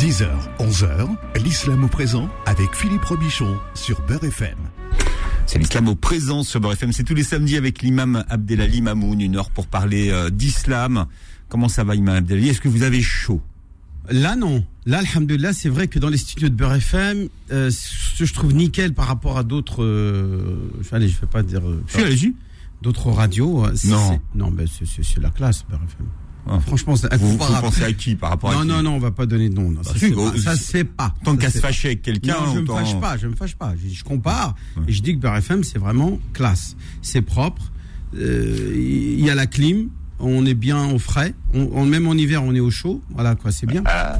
10h, 11h, l'islam au présent avec Philippe Robichon sur Beurre FM. C'est l'islam au présent sur Beurre FM. C'est tous les samedis avec l'imam Abdelali Mamoun, une heure pour parler euh, d'islam. Comment ça va, imam Abdelali? Est-ce que vous avez chaud? Là, non. Là, alhamdoulilah, c'est vrai que dans les studios de Beurre FM, euh, ce que je trouve nickel par rapport à d'autres. Euh, allez, je vais pas dire. euh, Si, allez-y. D'autres radios. Non. c'est- Non, mais c'est la classe, Beurre FM. Ah. Franchement, c'est Vous, vous pensez à qui par rapport à Non, qui non, non, on va pas donner de nom. non, ça, Bah, se si, fait pas. ça se fait pas. Tant Ça qu'à se fâcher avec quelqu'un, Non, je me autant- fâche pas, je me fâche pas. Je, je compare Ouais. et je dis que Beurre FM, c'est vraiment classe. C'est propre. euh, Il y a la clim. On est bien au frais. On, on- même en hiver, on est au chaud. Voilà, quoi, c'est bien. Ah.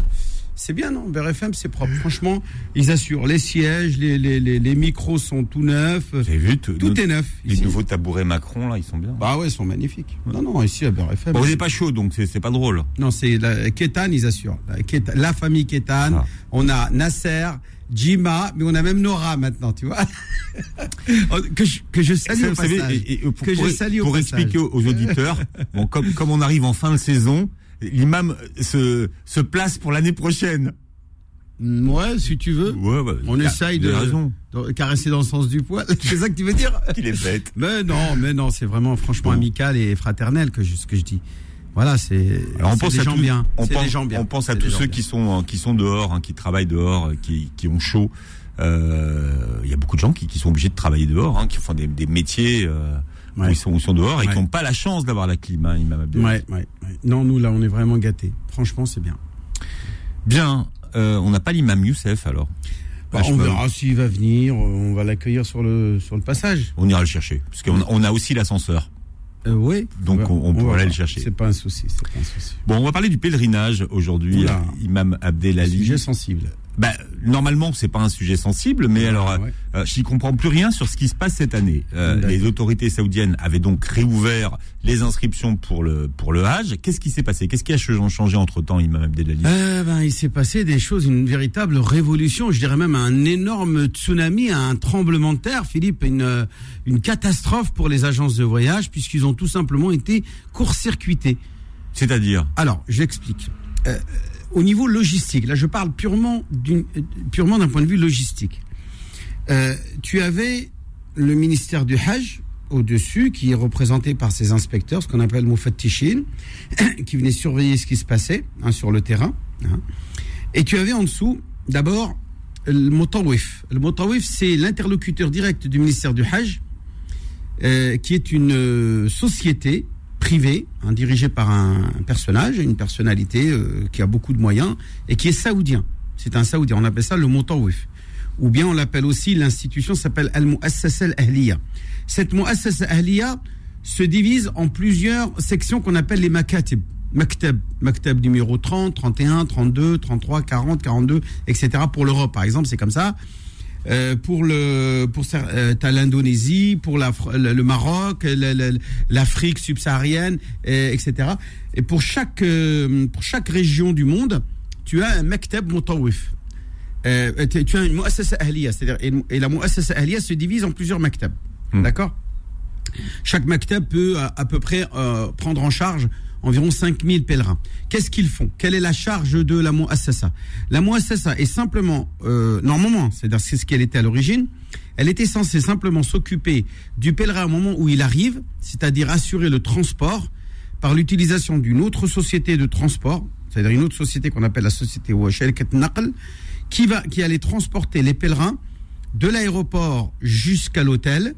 C'est bien, non? Beurre FM, c'est propre. Franchement, ils assurent. Les sièges, les, les, les, les micros sont tout neufs. Avez vu tout, Tout est neuf. Les ici. nouveaux tabourets Macron, là, ils sont bien. Bah ouais, ils sont magnifiques. Non, non, ici à Beurre FM. Bon, vous n'êtes pas chaud, donc c'est c'est pas drôle. Non, c'est la Kétan, ils assurent. La, Kétan- la famille Kétan. Ah. On a Nasser, Jima, mais on a même Nora maintenant, tu vois. que, je, que je salue au vous savez, passage. et- et pour, que pour- je salue au pour passage. expliquer aux auditeurs, bon, comme, comme on arrive en fin de saison, l'imam se, se place pour l'année prochaine. Mm, Ouais, si tu veux. Ouais, On essaye de, de caresser dans le sens du poil. c'est ça que tu veux dire? Il est bête. Mais non, mais non, c'est vraiment franchement Bon. amical et fraternel que je, ce que je dis. Voilà, c'est Alors on pense des à gens tous, bien. on pense, des gens bien. on pense à tous ceux bien. qui sont qui sont dehors, hein, qui travaillent dehors, euh, qui, qui ont chaud. Euh, Il y a beaucoup de gens qui, qui sont obligés de travailler dehors, hein, qui font des, des métiers euh, où, ils sont, où ils sont dehors et Ouais. qui n'ont pas la chance d'avoir la clim. Hein, Imam Abdel. Non, nous là, on est vraiment gâtés. Franchement, c'est bien. Bien. Euh, on n'a pas l'imam Youssef alors. Bah, je on verra s'il va venir. euh, On va l'accueillir sur le sur le passage. On ira le chercher parce qu'on on a aussi l'ascenseur. Euh, oui. Donc, on- on pourra aller le chercher. C'est pas un souci. C'est pas un souci. Bon, on va parler du pèlerinage aujourd'hui. Imam Abdelali. Sujet sensible. Bah, normalement, c'est pas un sujet sensible, mais alors, euh, ouais. euh, j'y comprends plus rien sur ce qui se passe cette année. Euh, les autorités saoudiennes avaient donc réouvert les inscriptions pour le pour le Hajj. Qu'est-ce qui s'est passé? Qu'est-ce qui a ch- changé entre temps, Imam Abdelali? Euh, ben, il s'est passé des choses, une véritable révolution, je dirais même un énorme tsunami, un tremblement de terre, Philippe, une, une catastrophe pour les agences de voyage, puisqu'ils ont tout simplement été court-circuités. C'est-à-dire? Alors, j'explique. Euh, au niveau logistique, là je parle purement euh, purement d'un point de vue logistique. Euh, tu avais le ministère du Hajj au-dessus, qui est représenté par ses inspecteurs, ce qu'on appelle Moufattishin, qui venaient surveiller ce qui se passait hein, sur le terrain. hein. Et tu avais en dessous, d'abord, le Motawif. Le Motawif, c'est l'interlocuteur direct du ministère du Hajj, euh, qui est une société privée, hein, dirigée par un, personnage, une personnalité euh, qui a beaucoup de moyens et qui est saoudien. C'est un saoudien. On appelle ça le Motawif. Ou bien on l'appelle aussi, l'institution s'appelle Al-Muassasa Al-Ahliya. Cette Muassasa Ahliya se divise en plusieurs sections qu'on appelle les Makatib. Maktab, Maktab numéro 30, 31, 32, 33, 40, 42, etc. Pour l'Europe, par exemple, c'est comme ça. Euh, pour le pour euh, t'as l'Indonésie, pour la, le, le Maroc, l'Afrique subsaharienne, et- etc. Et pour chaque euh, pour chaque région du monde, tu as un maktab mutawif. Euh, tu tu as une muassasa ahliya, c'est-à-dire et, et la muassasa ahliya se divise en plusieurs maktabs. Hmm. D'accord? Chaque maktab peut à, à peu près euh, prendre en charge environ 5000 pèlerins. Qu'est-ce qu'ils font? Quelle est la charge de la muassasa? La muassasa est simplement, euh, normalement, c'est-à-dire c'est ce qu'elle était à l'origine, elle était censée simplement s'occuper du pèlerin au moment où il arrive, c'est-à-dire assurer le transport par l'utilisation d'une autre société de transport, c'est-à-dire une autre société qu'on appelle la société Sharikat Naql, qui va, qui allait transporter les pèlerins de l'aéroport jusqu'à l'hôtel,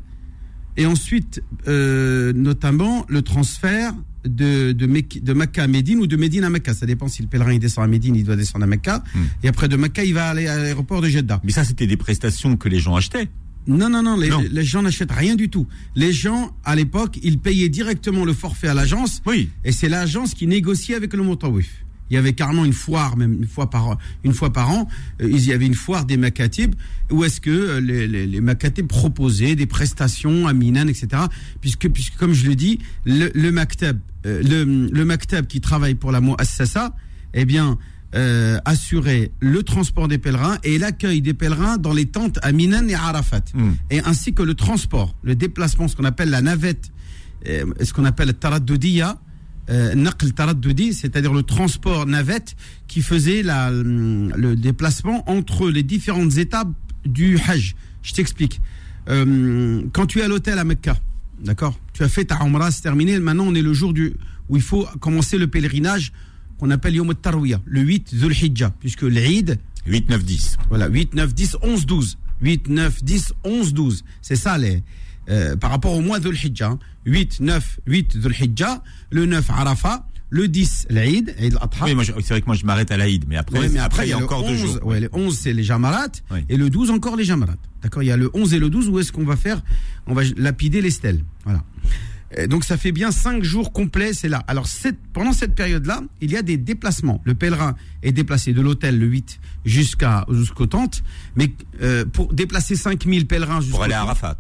et ensuite, euh, notamment, le transfert de, de, de Mecca à Médine ou de Médine à Mecca. Ça dépend si le pèlerin il descend à Médine, il doit descendre à Mecca. Hmm. Et après de Mecca, il va aller à l'aéroport de Jeddah. Mais ça, c'était des prestations que les gens achetaient. Non, non, non, les, Non. les gens n'achètent rien du tout. Les gens, à l'époque, ils payaient directement le forfait à l'agence. Oui. Et c'est l'agence qui négociait avec le Motawif. Il y avait carrément une foire, même une fois par, une fois par an, euh, il y avait une foire des Makatib, où est-ce que euh, les, les, les Makatib proposaient des prestations à Minan, etc. Puisque, puisque comme je le dis, le, le Maktab, euh, le, le Maktab qui travaille pour la Muassasa, eh bien, euh, assurait le transport des pèlerins et l'accueil des pèlerins dans les tentes à Minan et à Arafat. Mm. Et ainsi que le transport, le déplacement, ce qu'on appelle la navette, ce qu'on appelle le naql taraddudi, c'est-à-dire le transport navette qui faisait la, le déplacement entre les différentes étapes du Hajj. Je t'explique. Euh, quand tu es à l'hôtel à Mecca, d'accord Tu as fait ta Umrah, c'est terminé. Maintenant, on est le jour du, où il faut commencer le pèlerinage qu'on appelle Yom Tarwiya, le 8 Dhul Hijjah, puisque l'Eid. 8, 9, 10. Voilà, 8, 9, 10, 11, 12. 8, 9, 10, 11, 12. C'est ça les. Euh, par rapport au mois Dhul Hijjah. 8, 9, 8 Dhul Hijjah, le 9 Arafat, le 10 l'Aïd, Eid al-Adha. Oui, c'est vrai que moi je m'arrête à l'Aïd, mais après, Ouais, mais après, il y a encore deux 11, jours. Ouais, le 11, c'est les Jamarat. Oui. Et le 12, encore les Jamarat. D'accord Il y a le 11 et le 12 où est-ce qu'on va faire? On va lapider les stèles. Voilà. Et donc, ça fait bien 5 jours complets, c'est là. Alors, cette- pendant cette période-là, il y a des déplacements. Le pèlerin est déplacé de l'hôtel le 8 jusqu'à jusqu'aux tentes. Mais euh, pour déplacer 5000 pèlerins jusqu'au Pour aller à Arafat.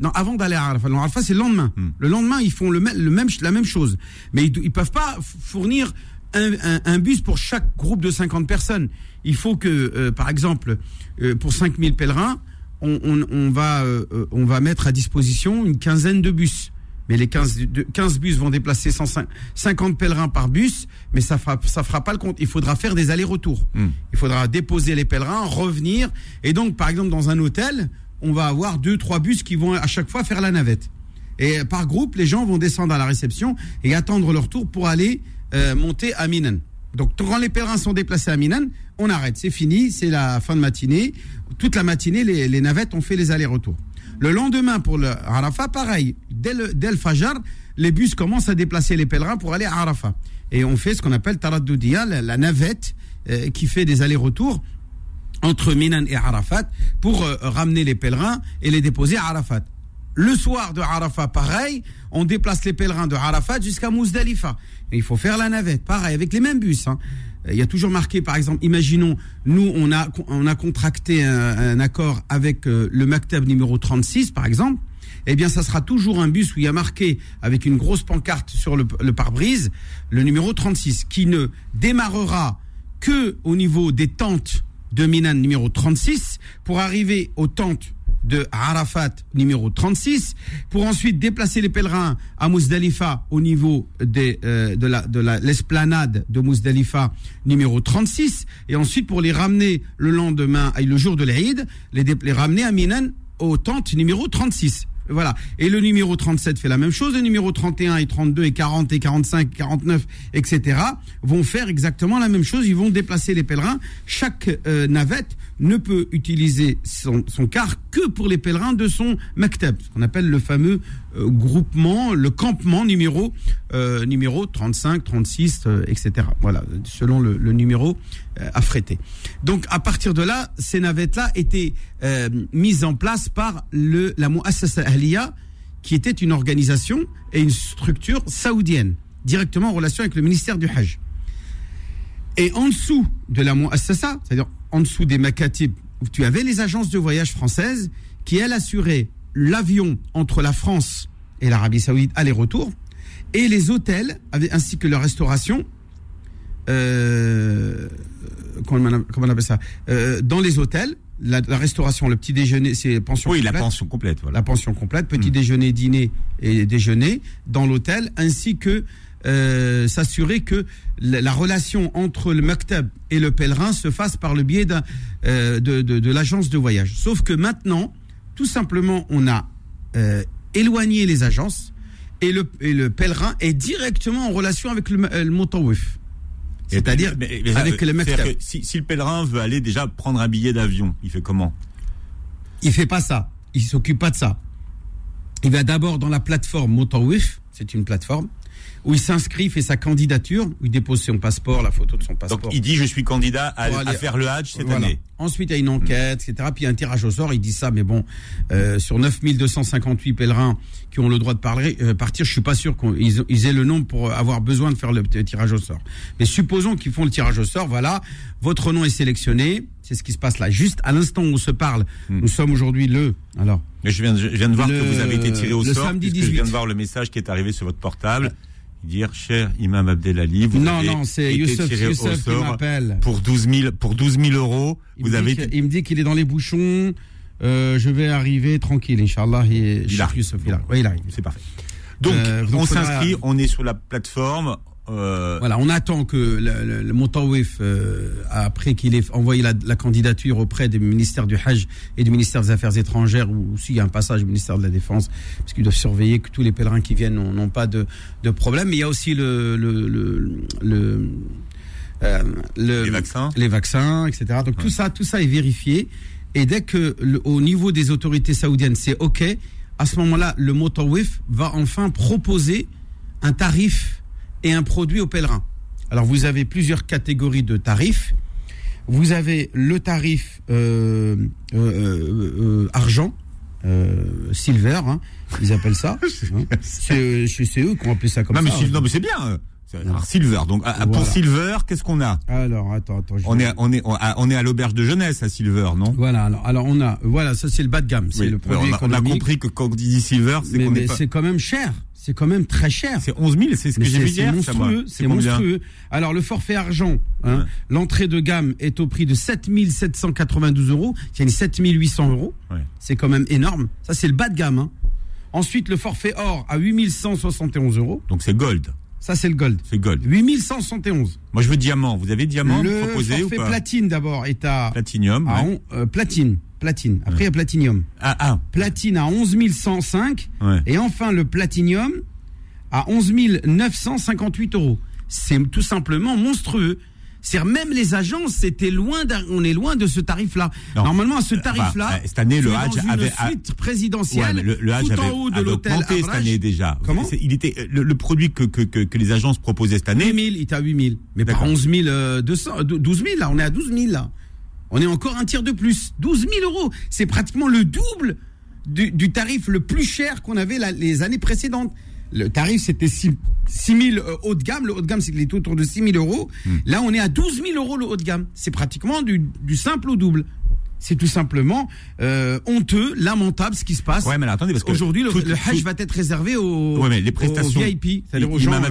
Non, avant d'aller à Arafat. Non, Arafat, c'est le lendemain. Hmm. Le lendemain, ils font le, même- le même, la même chose. Mais ils, ne peuvent pas fournir un, un- un bus pour chaque groupe de 50 personnes. Il faut que, euh, par exemple, euh, pour 5000 pèlerins, on, on- on va, euh, on va mettre à disposition une quinzaine de bus. Mais les 15, de- 15 bus vont déplacer 105 50 pèlerins par bus, mais ça fera, ça fera pas le compte. Il faudra faire des allers-retours. Hmm. Il faudra déposer les pèlerins, revenir. Et donc, par exemple, dans un hôtel, on va avoir deux, trois bus qui vont à chaque fois faire la navette. Et par groupe, les gens vont descendre à la réception et attendre leur tour pour aller euh, monter à Minan. Donc, quand les pèlerins sont déplacés à Minan, on arrête. C'est fini, c'est la fin de matinée. Toute la matinée, les, navettes ont fait les allers-retours. Le lendemain, pour le Arafat, pareil. Dès le, dès le Fajr, les bus commencent à déplacer les pèlerins pour aller à Arafat. Et on fait ce qu'on appelle Taraddoudia, la, la navette euh, qui fait des allers-retours entre Minan et Arafat pour euh, ramener les pèlerins et les déposer à Arafat. Le soir de Arafat, pareil, on déplace les pèlerins de Arafat jusqu'à Mouzdalifa. Et il faut faire la navette, pareil, avec les mêmes bus. hein. Euh, Il y a toujours marqué, par exemple, imaginons, nous, on a, on a contracté un, un accord avec euh, le Maktab numéro 36, par exemple. Eh bien, ça sera toujours un bus où il y a marqué avec une grosse pancarte sur le, le pare-brise le numéro 36, qui ne démarrera que au niveau des tentes de Minan numéro 36 pour arriver aux tentes de Arafat numéro 36 pour ensuite déplacer les pèlerins à Muzdalifa au niveau des, euh, de la de la l'esplanade de Muzdalifa numéro 36 et ensuite pour les ramener le lendemain le jour de l'Aïd les, les ramener à Minan aux tentes numéro 36 voilà. Et le numéro 37 fait la même chose. Le numéro 31 et 32 et 40 et 45, 49, etc. vont faire exactement la même chose. Ils vont déplacer les pèlerins. Chaque euh, navette ne peut utiliser son, car que pour les pèlerins de son maktab, ce qu'on appelle le fameux groupement, le campement numéro euh, numéro 35, 36, euh, etc. Voilà, selon le, numéro euh, affrété. Donc à partir de là, ces navettes-là étaient euh, mises en place par le la Muassasa Ahliya, qui était une organisation et une structure saoudienne, directement en relation avec le ministère du Hajj. Et en dessous de la Muassasa, c'est-à-dire en dessous des Makatib, tu avais les agences de voyage françaises qui, elles, assuraient l'avion entre la France et l'Arabie Saoudite aller-retour, et les hôtels, ainsi que la restauration, euh, comment, on, comment on appelle ça Euh, Dans les hôtels, la, la restauration, le petit déjeuner, c'est pension Oui, la pension complète, voilà. la pension complète, petit Mm. déjeuner, dîner et déjeuner dans l'hôtel, ainsi que euh, s'assurer que la, la relation entre le maktab et le pèlerin se fasse par le biais d'un, euh, de, de, de l'agence de voyage. Sauf que maintenant, tout simplement, on a euh, éloigné les agences et le, et le pèlerin est directement en relation avec le, euh, le. C'est-à-dire avec le Si, si le pèlerin veut aller déjà prendre un billet d'avion, il fait comment? Il fait pas ça. Il s'occupe pas de ça. Il va d'abord dans la plateforme Motawif, c'est une plateforme, où il s'inscrit, fait sa candidature, où il dépose son passeport, la photo de son passeport. Donc il dit je suis candidat à, aller- faire le Hajj cette Voilà. année. Ensuite, il y a une enquête, etc. Puis il y a un tirage au sort. Il dit ça, mais bon, euh, sur 9258 pèlerins qui ont le droit de parler, euh, partir, je suis pas sûr qu'ils ils aient le nombre pour avoir besoin de faire le tirage au sort. Mais supposons qu'ils font le tirage au sort. Voilà, votre nom est sélectionné. C'est ce qui se passe là. Juste à l'instant où on se parle, Hmm. nous sommes aujourd'hui le. Alors, Mais je viens, de, je viens de voir Le- que vous avez été tiré au le sort. samedi puisque Je viens 18. de voir le message qui est arrivé sur votre portable. Dire, cher Imam Abdelali, vous non, avez non, c'est Youssef, tiré au Youssef qui m'appelle. pour 12 000, pour 12 000 euros. Il vous me avez dit il me dit qu'il est dans les bouchons. Euh, je vais arriver tranquille, Inch'Allah. Il arrive. Youssef, il arrive. Oui, il arrive. C'est parfait. Donc, Euh, donc on s'inscrit, on est sur la plateforme, Euh, Voilà, on attend que le, le, le Montawif, euh, après qu'il ait envoyé la, la candidature auprès du ministère du Hajj et du ministère des Affaires étrangères, ou s'il y a un passage du ministère de la Défense, parce qu'ils doivent surveiller que tous les pèlerins qui viennent n'ont pas de, de problème. Mais il y a aussi le, le, le, le, euh, le- Les vaccins. les vaccins, etc. Donc tout ça, tout ça est vérifié. Et dès que le- au niveau des autorités saoudiennes, c'est OK, à ce moment-là, le Motawif va enfin proposer un tarif et un produit aux pèlerins. Alors vous avez plusieurs catégories de tarifs. Vous avez le tarif euh, euh, euh, argent, euh, silver, hein, ils appellent ça. hein. C'est eux qui ont appelé ça comme non, mais, ça. Non, mais c'est bien. alors, Silver. Donc, à- à- pour. Silver, qu'est-ce qu'on a? Alors attends, attends. on vais- est, on est, on a- on est à l'auberge de jeunesse à Silver, non? Voilà, alors, alors on a, voilà, ça c'est le bas de gamme, c'est Oui. le produit on, a, on a économique. compris que quand on dit Silver, c'est qu'on pas. c'est quand même cher, c'est quand même très cher. C'est 11 000, c'est ce que j'ai c'est vu c'est hier. moi. monstrueux, c'est monstrueux. Alors le forfait argent, hein, Ouais. l'entrée de gamme est au prix de 7792 euros, c'est 7800 euros. Ouais. C'est quand même énorme. Ça c'est le bas de gamme. hein. Ensuite le forfait or à 8171 euros. Donc c'est gold. Ça c'est le gold. C'est gold. 8171. Moi, je veux diamant. Vous avez diamant le proposé ou forfait pas? platine d'abord est à, Platinium. à ouais. on- euh, platine, platine. Après il y a platinium. Ah, ah. Platine à 11 105. Ouais. Et enfin, le Platinium à 11 958 euros. C'est tout simplement monstrueux. C'est même les agences, c'était loin, on est loin de ce tarif-là. Normalement, à ce Enfin, tarif-là, euh, cette année, le Hajj avait- suite présidentielle, Ouais, le, le Hajj tout avait, en haut de l'hôtel augmenté cette année déjà. Comment Il était le, le produit que, que, que, que les agences proposaient cette année. 8 000, il était à 8 000. Mais pas D'accord. 11 200, euh, 12 000, là, on est à 12 000, là. On est encore un tiers de plus. 12 000 euros. C'est pratiquement le double du, du tarif le plus cher qu'on avait la- les années précédentes. Le tarif, c'était 6, 000 euh, haut de gamme. Le haut de gamme, c'était autour de 6 000 euros. Hmm. Là, on est à 12 000 euros le haut de gamme. C'est pratiquement du, du simple au double. C'est tout simplement euh, honteux, lamentable ce qui se passe. Ouais, mais attendez, parce le, le Hajj tout- va être réservé aux, Ouais, mais les prestations, aux VIP, c'est-à-dire aux gens Imam euh,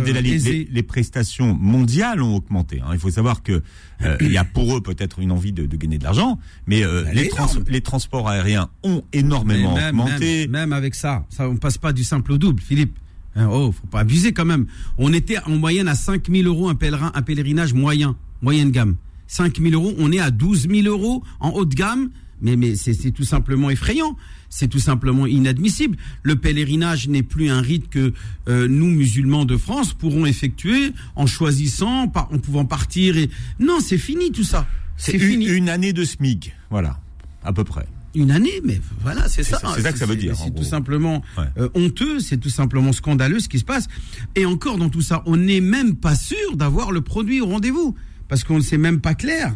les, prestations mondiales ont augmenté. hein. Il faut savoir que euh, il y a pour eux peut-être une envie de, de gagner de l'argent, mais euh, les, trans- les transports aériens ont énormément même, augmenté. Même, même avec ça, ça, on passe pas du simple au double, Philippe. Hein, oh, faut pas abuser quand même. On était en moyenne à 5 000 euros un pèlerin, un pèlerinage moyen, moyenne gamme. 5 000 euros, on est à 12 000 euros en haut de gamme. Mais, mais c'est tout simplement effrayant. C'est tout simplement inadmissible. Le pèlerinage n'est plus un rite que euh, nous, musulmans de France, pourrons effectuer en choisissant, par, en pouvant partir. Et... Non, c'est fini tout ça. C'est une, fini. une année de SMIC, voilà, à peu près. Une année, mais voilà, c'est ça. c'est ça que ça veut dire, C'est tout simplement Ouais. euh, honteux, c'est tout simplement scandaleux ce qui se passe. Et encore dans tout ça, on n'est même pas sûr d'avoir le produit au rendez-vous parce qu'on ne sait même pas clair.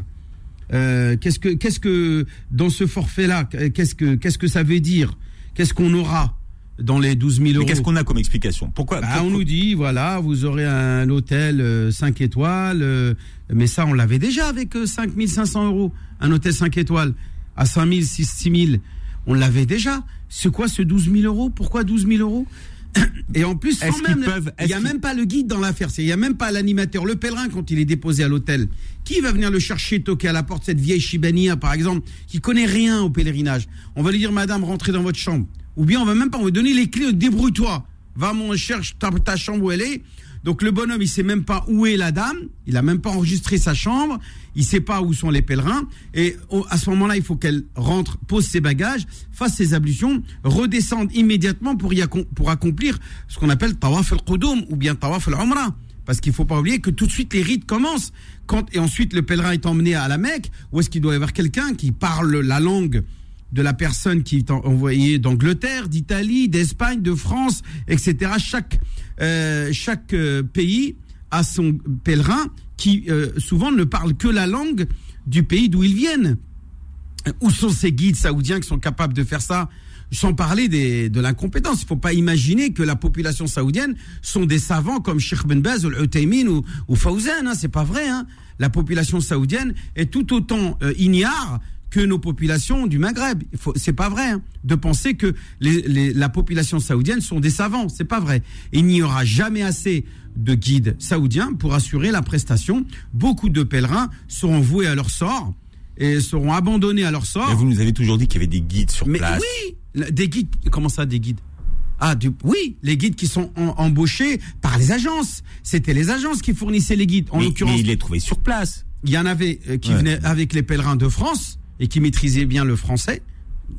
Euh, qu'est-ce que, qu'est-ce que dans ce forfait-là, qu'est-ce que, qu'est-ce que ça veut dire? Qu'est-ce qu'on aura dans les 12 000 Mais euros? qu'est-ce qu'on a comme explication? Pourquoi bah, pour- on nous dit, voilà, vous aurez un hôtel 5 étoiles, euh, mais ça, on l'avait déjà avec euh, 5 500 euros. Un hôtel 5 étoiles à 5 000, 6 000, on l'avait déjà. C'est quoi ce 12 000 euros? Pourquoi 12 000 euros? Et en plus, sans même, peuvent- il n'y a même pas le guide dans l'affaire. Il n'y a même pas l'animateur, le pèlerin quand il est déposé à l'hôtel. Qui va venir le chercher, toquer à la porte, cette vieille Chibania, par exemple, qui connaît rien au pèlerinage On va lui dire, madame, rentrez dans votre chambre. Ou bien on va même pas, on va donner les clés, débrouille-toi. Va, mon, cherche ta, ta chambre où elle est. Donc le bonhomme, il sait même pas où est la dame. Il a même pas enregistré sa chambre. Il sait pas où sont les pèlerins. Et à ce moment-là, il faut qu'elle rentre, pose ses bagages, fasse ses ablutions, redescende immédiatement pour, y pour accomplir ce qu'on appelle tawaf al-qudum ou bien tawaf al-umrah. Parce qu'il faut pas oublier que tout de suite les rites commencent. Quand, et ensuite le pèlerin est emmené à la Mecque, où est-ce qu'il doit y avoir quelqu'un qui parle la langue de la personne qui est en- envoyée d'Angleterre, d'Italie, d'Espagne, de France, etc. Chaque, euh, chaque euh, pays a son pèlerin qui euh, souvent ne parle que la langue du pays d'où ils viennent. Où sont ces guides saoudiens qui sont capables de faire ça sans parler des, de l'incompétence? Il ne faut pas imaginer que la population saoudienne sont des savants comme Sheikh Ben Baz, ou Al-Uthaymin ou, ou Fawzan. Hein. C'est pas vrai. Hein. La population saoudienne est tout autant euh, ignare que nos populations du Maghreb. C'est pas vrai hein, de penser que les, les- la population saoudienne sont des savants. C'est pas vrai. Il n'y aura jamais assez de guides saoudiens pour assurer la prestation. Beaucoup de pèlerins seront voués à leur sort et seront abandonnés à leur sort. Mais vous nous avez toujours dit qu'il y avait des guides sur Mais place. oui, la- des guides. Comment ça, des guides? Ah, du, oui, les guides qui sont en- embauchés par les agences. C'était les agences qui fournissaient les guides. En mais, l'occurrence, mais il les trouvait sur place. il y en avait euh, qui Ouais. venaient avec les pèlerins de France et qui maîtrisaient bien le français.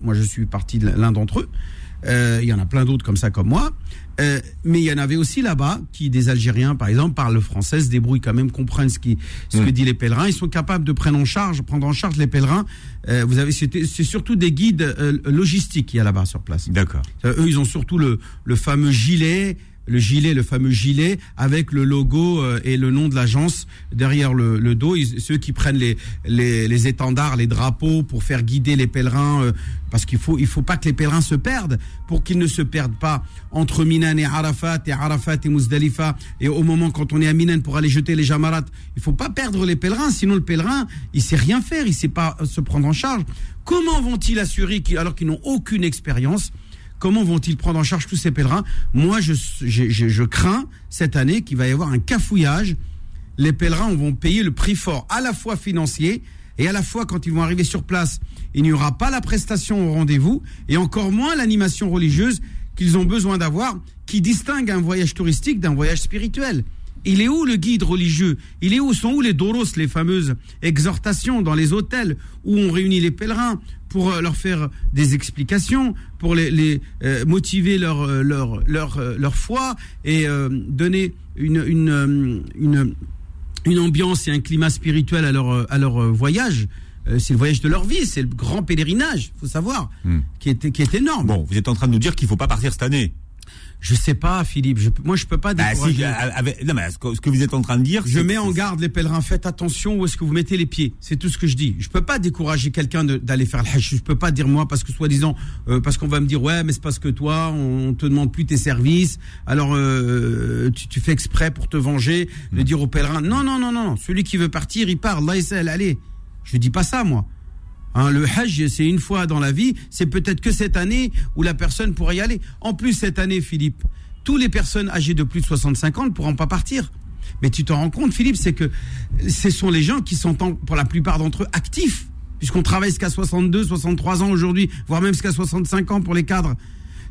Moi, je suis parti de l'un d'entre eux. Euh, il y en a plein d'autres comme ça, comme moi. Euh, mais il y en avait aussi là-bas qui, des Algériens, par exemple, parlent le français, se débrouillent quand même, comprennent ce, qui, ce que Mm. disent les pèlerins. Ils sont capables de prendre en charge, prendre en charge les pèlerins. Euh, vous avez, c'est surtout des guides euh, logistiques qu'il y a là-bas sur place. D'accord. Euh, Eux, ils ont surtout le, le fameux gilet, le gilet, le fameux gilet avec le logo euh, et le nom de l'agence derrière le, le dos. Ceux qui prennent les, les, les étendards, les drapeaux pour faire guider les pèlerins, euh, parce qu'il faut il faut pas que les pèlerins se perdent, pour qu'ils ne se perdent pas entre Minan et Arafat et Arafat et Muzdalifa et au moment quand on est à Minan pour aller jeter les jamarat, il faut pas perdre les pèlerins, sinon le pèlerin il sait rien faire, il sait pas se prendre en charge. Comment vont-ils assurer qu'ils, alors qu'ils n'ont aucune expérience? Comment vont-ils prendre en charge tous ces pèlerins? Moi, je, crains cette année qu'il va y avoir un cafouillage. Les pèlerins vont payer le prix fort, à la fois financier et à la fois quand ils vont arriver sur place, il n'y aura pas la prestation au rendez-vous et encore moins l'animation religieuse qu'ils ont besoin d'avoir, qui distingue un voyage touristique d'un voyage spirituel. Il est où le guide religieux? Il est où? Sont où les doros, les fameuses exhortations dans les hôtels où on réunit les pèlerins? Pour euh, leur faire des explications, pour les, les, euh, motiver leur euh, leur leur leur foi et euh, donner une une une une ambiance et un climat spirituel à leur à leur voyage. Euh, c'est le voyage de leur vie, c'est le grand pèlerinage, faut savoir, Hmm. qui est qui est énorme. Bon, vous êtes en train de nous dire qu'il faut pas partir cette année. Je sais pas, Philippe. Je, moi, je peux pas Bah, si, décourager. euh, avec- non, mais ce que, ce que vous êtes en train de dire, Je mets en garde les pèlerins. Faites attention où est-ce que vous mettez les pieds. C'est tout ce que je dis. Je peux pas décourager quelqu'un d'aller faire le hajj. Je peux pas dire moi parce que soi-disant euh, parce qu'on va me dire ouais mais c'est parce que toi on te demande plus tes services. Alors euh, tu, tu fais exprès pour te venger de dire aux pèlerins non non non non non. Celui qui veut partir il part. Allah essaie, allez. Je dis pas ça moi. Hein, le Hajj, c'est une fois dans la vie. C'est peut-être que cette année où la personne pourrait y aller. En plus, cette année, Philippe, tous les personnes âgées de plus de 65 ans ne pourront pas partir. Mais tu te rends compte, Philippe, c'est que ce sont les gens qui sont, pour la plupart d'entre eux, actifs. Puisqu'on travaille jusqu'à 62, 63 ans aujourd'hui, voire même jusqu'à 65 ans pour les cadres.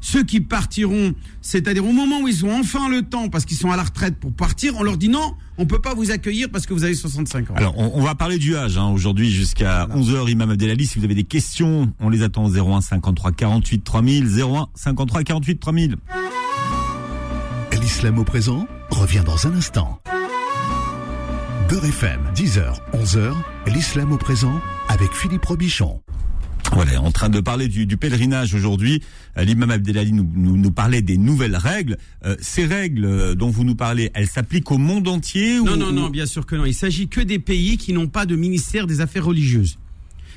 Ceux qui partiront, c'est-à-dire au moment où ils ont enfin le temps, parce qu'ils sont à la retraite pour partir, on leur dit non, on peut pas vous accueillir parce que vous avez 65 ans. Alors, on, on va parler du âge hein, aujourd'hui jusqu'à 11h, Imam Abdelali. Si vous avez des questions, on les attend au 01 53 48 3000, 01 53 48 3000. L'islam au présent revient dans un instant. Beurre FM, 10h, 11h, l'islam au présent avec Philippe Robichon. Voilà, en train de parler du, du pèlerinage aujourd'hui. Euh, L'imam Abdelali nous, nous, nous parlait des nouvelles règles. Euh, ces règles euh, dont vous nous parlez, elles s'appliquent au monde entier Non, ou, non, non, bien sûr que non. Il s'agit que des pays qui n'ont pas de ministère des Affaires religieuses.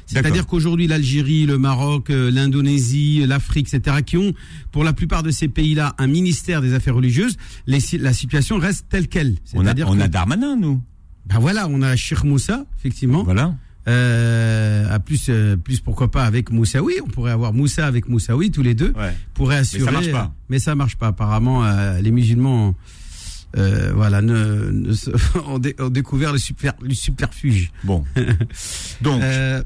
C'est-à-dire qu'aujourd'hui, l'Algérie, le Maroc, euh, l'Indonésie, l'Afrique, etc., qui ont, pour la plupart de ces pays-là, un ministère des Affaires religieuses, les la situation reste telle qu'elle. On a, on que, a Darmanin, nous. ben voilà, on a Moussa, effectivement. Voilà. Euh, à plus, euh, plus pourquoi pas avec Moussaoui. On pourrait avoir Moussa avec Moussaoui, tous les deux Ouais. pourrait assurer. marche pas. Mais ça marche pas. Apparemment, euh, les musulmans, euh, voilà, ne, ne ont, dé- ont découvert le, super, le subterfuge. Bon. Donc, Euh,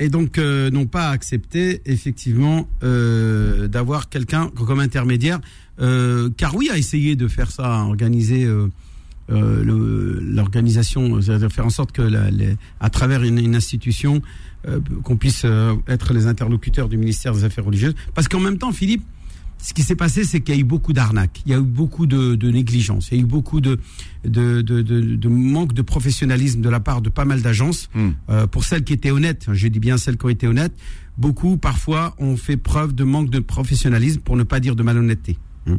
et donc euh, n'ont pas accepté effectivement euh, d'avoir quelqu'un comme intermédiaire. Euh, car oui, a essayé de faire ça, organiser euh, l'organisation, c'est-à-dire faire en sorte que la- les- à travers une, une institution, euh, qu'on puisse euh, être les interlocuteurs du ministère des Affaires religieuses. Parce qu'en même temps, Philippe, ce qui s'est passé, c'est qu'il y a eu beaucoup d'arnaques, il y a eu beaucoup de, de négligence, il y a eu beaucoup de, de, de, de- de manque de professionnalisme de la part de pas mal d'agences. Hmm. Euh, pour celles qui étaient honnêtes, je dis bien celles qui ont été honnêtes, beaucoup parfois ont fait preuve de manque de professionnalisme, pour ne pas dire de malhonnêteté. Hein.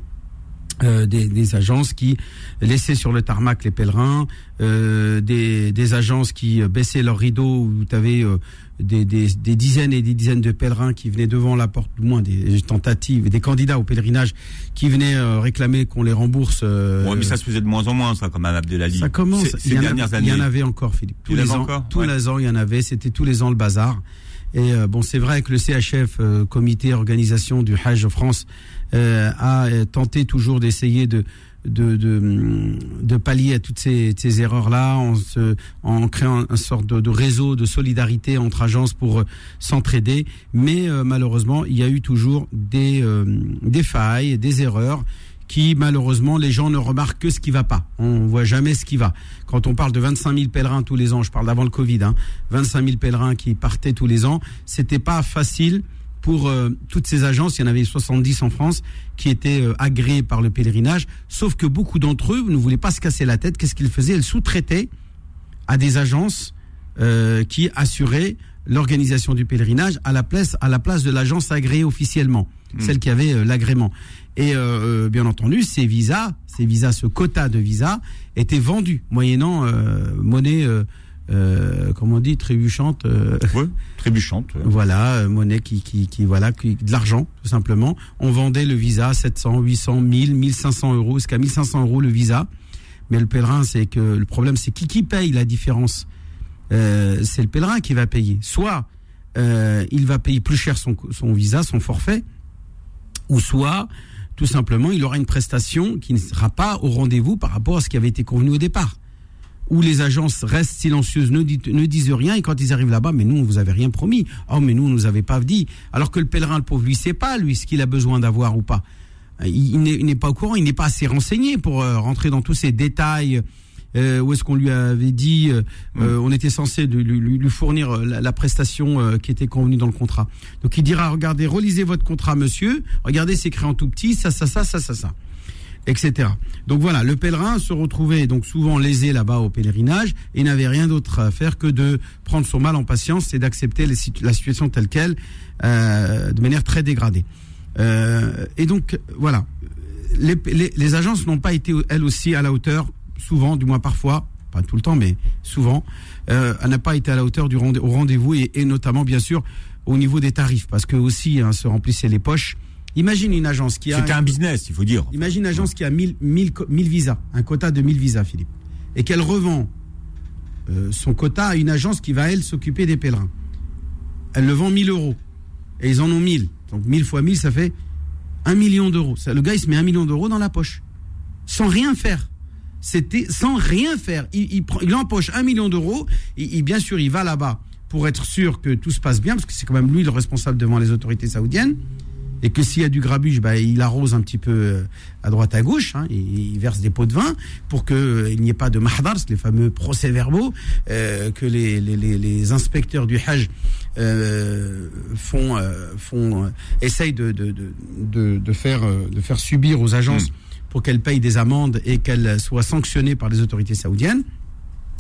Euh, des, des agences qui laissaient sur le tarmac les pèlerins, euh, des, des agences qui euh, baissaient leurs rideaux où tu avais euh, des, des, des dizaines et des dizaines de pèlerins qui venaient devant la porte, du moins des tentatives, des candidats au pèlerinage qui venaient euh, réclamer qu'on les rembourse. euh, bon, mais ça se faisait de moins en moins, ça, quand même, Abdelali. ça commence. Ces, Il y dernières Il y années. en avait encore, Philippe. Tous Il les ans, encore tous Ouais. les ans, il y en avait. C'était tous les ans le bazar. Et euh, bon, c'est vrai que le CHF, euh, Comité Organisation du Hajj France, euh, a euh, tenté toujours d'essayer de de, de, pallier à toutes ces, erreurs-là en, en créant un sorte de, réseau de solidarité entre agences pour euh, s'entraider. Mais euh, malheureusement, il y a eu toujours des, euh, des failles, des erreurs qui malheureusement les gens ne remarquent que ce qui va pas. On voit jamais ce qui va. Quand on parle de 25 000 pèlerins tous les ans, je parle d'avant le Covid, hein, 25 000 pèlerins qui partaient tous les ans, c'était pas facile pour euh, toutes ces agences, il y en avait 70 en France, qui étaient euh, agréées par le pèlerinage, sauf que beaucoup d'entre eux ne voulaient pas se casser la tête. Qu'est-ce qu'ils faisaient? Ils sous-traitaient à des agences euh, qui assuraient l'organisation du pèlerinage à la place, à la place de l'agence agréée officiellement, mmh. celle qui avait l'agrément. Et bien entendu, ces visas, ces visas, ce quota de visas, était vendu moyennant monnaie euh, comment on dit, trébuchante. Euh, trébuchante. Voilà, euh, monnaie qui, qui, qui, voilà, qui, de l'argent, tout simplement. On vendait le visa à 700, 800, 1000, 1500 euros, jusqu'à 1500 euros le visa. Mais le pèlerin, c'est que le problème, c'est qui qui paye la différence? C'est le pèlerin qui va payer. Soit il va payer plus cher son, son visa, son forfait, ou soit tout simplement, il aura une prestation qui ne sera pas au rendez-vous par rapport à ce qui avait été convenu au départ où les agences restent silencieuses, ne, ne disent rien, et quand ils arrivent là-bas, mais nous, on vous avait rien promis. Oh, mais nous, on nous avait pas dit. Alors que le pèlerin, le pauvre, lui, sait pas, lui, ce qu'il a besoin d'avoir ou pas. Il, n'est pas au courant, il n'est pas assez renseigné pour euh, rentrer dans tous ces détails. Euh, où est-ce qu'on lui avait dit, euh, euh on était censé lui, lui, fournir la, la prestation euh, qui était convenue dans le contrat. Donc il dira, regardez, relisez votre contrat, monsieur, regardez, c'est écrit en tout petit, ça, ça, ça, ça, ça, ça etc. Donc voilà, le pèlerin se retrouvait donc souvent lésé là-bas au pèlerinage et n'avait rien d'autre à faire que de prendre son mal en patience et d'accepter la situation telle qu'elle, euh, de manière très dégradée. Euh, et donc voilà, les, agences n'ont pas été elles aussi à la hauteur, souvent, du moins parfois, pas tout le temps, mais souvent, euh, elle n'a pas été à la hauteur du rendez au rendez-vous et, notamment bien sûr au niveau des tarifs, parce que aussi hein, se remplissaient les poches Imagine une agence qui a. C'était un business, il faut dire. Imagine une agence qui a 1000, visas, un quota de 1000 visas, Philippe, et qu'elle revend euh, son quota à une agence qui va, elle, s'occuper des pèlerins. Elle le vend 1000 euros. Et ils en ont 1000. Donc 1000 fois 1000, ça fait 1 million d'euros. Le gars, il se met 1 million d'euros dans la poche. Sans rien faire. C'était sans rien faire. Il, il, empoche 1 million d'euros. Et, bien sûr, il va là-bas pour être sûr que tout se passe bien, parce que c'est quand même lui le responsable devant les autorités saoudiennes et que s'il y a du grabuge, bah, il arrose un petit peu euh, à droite à gauche, hein, il verse des pots de vin pour qu'il euh, n'y ait pas de mahdars, les fameux procès-verbaux euh, que les, les, les, inspecteurs du Hajj euh, font, font essayent de, de, de, de, faire, de faire subir aux agences hmm. pour qu'elles payent des amendes et qu'elles soient sanctionnées par les autorités saoudiennes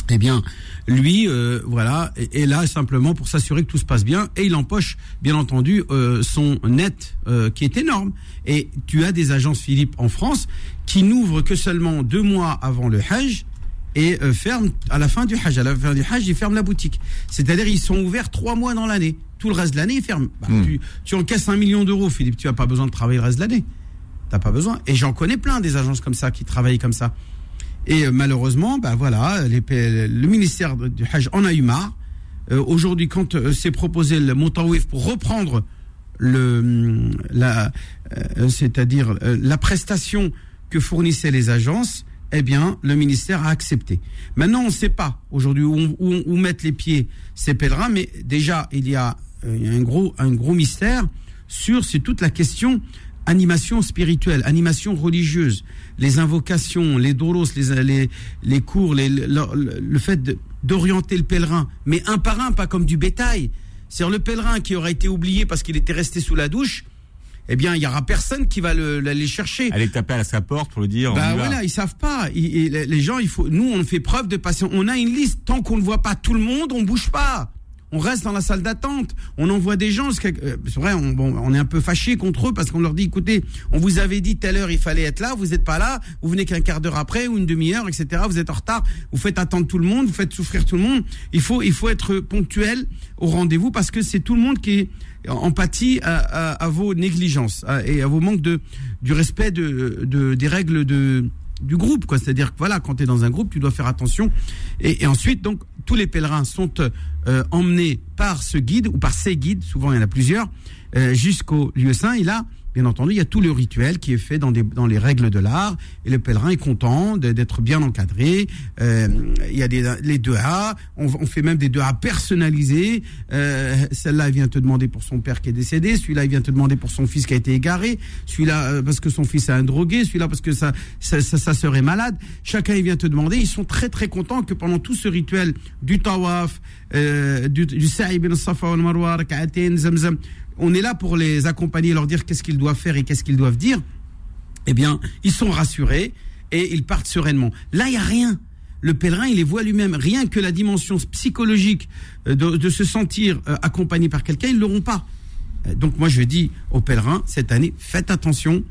eh bien, lui, euh, voilà, est, là simplement pour s'assurer que tout se passe bien, et il empoche, bien entendu, euh, son net euh, qui est énorme. Et tu as des agences Philippe en France qui n'ouvrent que seulement deux mois avant le Hajj et ferment à la fin du Hajj. À la fin du Hajj, ils ferment la boutique. C'est-à-dire, ils sont ouverts trois mois dans l'année. Tout le reste de l'année, ils ferment. Bah, hmm. tu, tu encaisses un million d'euros, Philippe. Tu n'as pas besoin de travailler le reste de l'année. T'as pas besoin. Et j'en connais plein des agences comme ça qui travaillent comme ça. Et euh, malheureusement, ben voilà, le ministère du Hajj en a eu marre. Euh, aujourd'hui, quand euh, s'est proposé le Montawif pour reprendre le, la, c'est-à-dire la prestation que fournissaient les agences, eh bien, le ministère a accepté. Maintenant, on ne sait pas aujourd'hui où, où, mettent les pieds ces pèlerins, mais déjà, il y a un gros, un gros mystère sur toute la question animation spirituelle, animation religieuse, les invocations, les doros, les, les, les cours, les, le, fait d'orienter le pèlerin, mais un par un, pas comme du bétail. C'est-à-dire le pèlerin qui aura été oublié parce qu'il était resté sous la douche, eh bien, il y aura personne qui va l'aller chercher. Aller taper à sa porte pour le dire. Bah voilà, ils savent pas. les gens, il faut. Nous, on fait preuve de patience. On a une liste. Tant qu'on ne voit pas tout le monde, on bouge pas on reste dans la salle d'attente, on envoie des gens, euh, c'est vrai, on, est un peu fâché contre eux parce qu'on leur dit, écoutez, on vous avait dit telle heure il fallait être là, vous n'êtes pas là, vous venez qu'un quart d'heure après ou une demi-heure, etc. Vous êtes en retard, vous faites attendre tout le monde, vous faites souffrir tout le monde. Il faut, il faut être ponctuel au rendez-vous parce que c'est tout le monde qui est empathie à, à, vos négligences et à vos manques de du respect de, de des règles de du groupe. C'est-à-dire que voilà, quand tu es dans un groupe, tu dois faire attention. Et, ensuite, donc, tous les pèlerins sont euh, emmenés par ce guide ou par ces guides, souvent il y en a plusieurs, euh, jusqu'au lieu saint. Et là, bien entendu, il y a tout le rituel qui est fait dans, des, dans les règles de l'art. Et le pèlerin est content d'être bien encadré. Euh, il y a des, les deux A. On, on fait même des deux A personnalisés. Euh, Celle-là, elle vient te demander pour son père qui est décédé. Celui-là, il vient te demander pour son fils qui a été égaré. Celui-là, euh, parce que son fils a un drogué. Celui-là, parce que sa, sa, sœur est malade. Chacun, il vient te demander. Ils sont très, très contents que pendant tout ce rituel du tawaf, euh, du, du sa'i bin safa wal marwa, zamzam, on est là pour les accompagner, leur dire qu'est-ce qu'ils doivent faire et qu'est-ce qu'ils doivent dire. Eh bien, ils sont rassurés et ils partent sereinement. Là, il n'y a rien. Le pèlerin, il les voit lui-même. Rien que la dimension psychologique euh, de, se sentir euh, accompagné par quelqu'un, ils ne l'auront pas. Euh, Donc moi, je dis aux pèlerins, cette année, faites attention.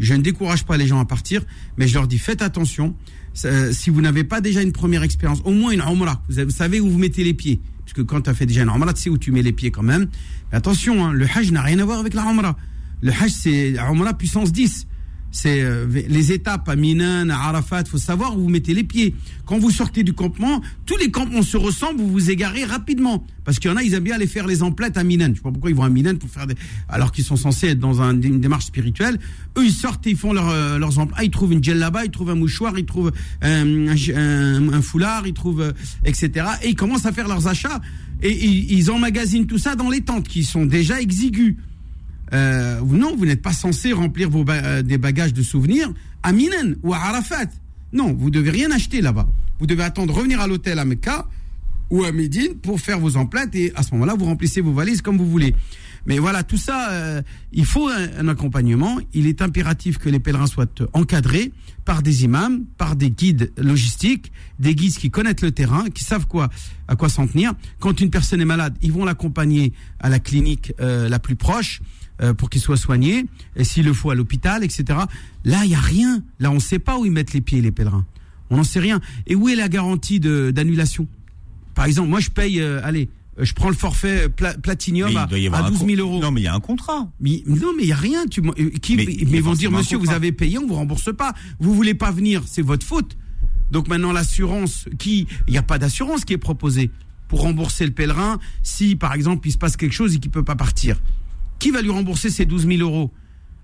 Je ne décourage pas les gens à partir, mais je leur dis, faites attention. Si vous n'avez pas déjà une première expérience, au moins une umrah, vous, vous savez où vous mettez les pieds. Parce que quand tu as fait déjà une umrah, tu sais où tu mets les pieds quand même. Mais attention, hein, le hajj n'a rien à voir avec la umrah. Le hajj, c'est umrah puissance 10. C'est euh, les étapes à Minan, à Arafat, faut savoir où vous mettez les pieds. Quand vous sortez du campement, tous les campements se ressemblent, vous vous égarez rapidement. Parce qu'il y en a, ils aiment bien aller faire les emplettes à Minan. Je sais pas pourquoi ils vont à Minan pour faire des... alors qu'ils sont censés être dans un- une démarche spirituelle. Eux, ils sortent et ils font euh, leurs emplettes. Ah, ils trouvent une djellaba, ils trouvent un mouchoir, ils trouvent euh, un foulard, ils trouvent, euh, etc. Et ils commencent à faire leurs achats. Et ils, ils emmagasinent tout ça dans les tentes qui sont déjà exiguës. Euh, non, vous n'êtes pas censé remplir vos ba- euh, des bagages de souvenirs à Minan ou à Arafat. Non, vous devez rien acheter là-bas. Vous devez attendre revenir à l'hôtel à Mecca ou à Médine pour faire vos emplettes et à ce moment-là, vous remplissez vos valises comme vous voulez. Mais voilà, tout ça, euh, il faut un, un accompagnement. Il est impératif que les pèlerins soient encadrés par des imams, par des guides logistiques, des guides qui connaissent le terrain, qui savent quoi, à quoi s'en tenir. Quand une personne est malade, ils vont l'accompagner à la clinique euh, la plus proche euh, pour qu'il soit soigné, et s'il le faut à l'hôpital, etc. Là, il y a rien. Là, on ne sait pas où ils mettent les pieds, les pèlerins. On n'en sait rien. Et où est la garantie d'annulation? Par exemple, moi, je paye, euh, allez, euh, je prends le forfait pla- platinium à, doit y avoir à un 12 000 con- euros. Non, mais il y a un contrat. Mais, non, mais il y a rien. Tu, euh, qui, Mais vont dire, monsieur, vous avez payé, on vous rembourse pas. Vous voulez pas venir, c'est votre faute. Donc maintenant, l'assurance, qui, il n'y a pas d'assurance qui est proposée pour rembourser le pèlerin si, par exemple, il se passe quelque chose et qu'il peut pas partir. Qui va lui rembourser ces 12 000 euros?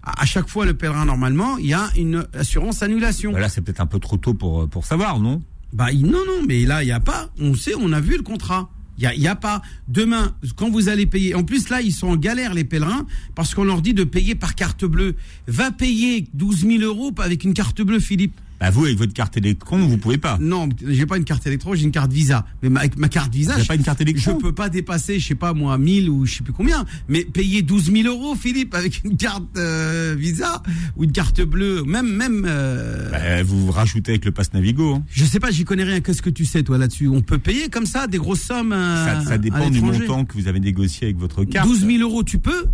À, chaque fois, le pèlerin, normalement, il y a une assurance annulation. Bah Là, c'est peut-être un peu trop tôt pour, euh, pour savoir, non? Bah non, non, mais là, il n'y a pas. On sait, on a vu le contrat. Il n'y a, il y a pas. Demain, quand vous allez payer. En plus, là, ils sont en galère, les pèlerins, parce qu'on leur dit de payer par carte bleue. Va payer 12 000 euros avec une carte bleue, Philippe. Bah vous, avec votre carte électron, vous pouvez pas. Non, j'ai pas une carte électro, j'ai une carte Visa. Mais ma- avec ma carte Visa, je, pas une carte je électron peux pas dépasser, je sais pas moi, 1000 ou je sais plus combien. Mais payer 12 000 euros, Philippe, avec une carte euh, Visa ou une carte bleue, même, même. euh, Bah, vous rajoutez avec le pass Navigo. hein. je sais pas, j'y connais rien. Qu'est-ce que tu sais, toi, là-dessus? On peut payer comme ça des grosses sommes euh, ça, ça à dépend du montant que vous avez négocié avec votre carte. 12 000 euros, tu peux?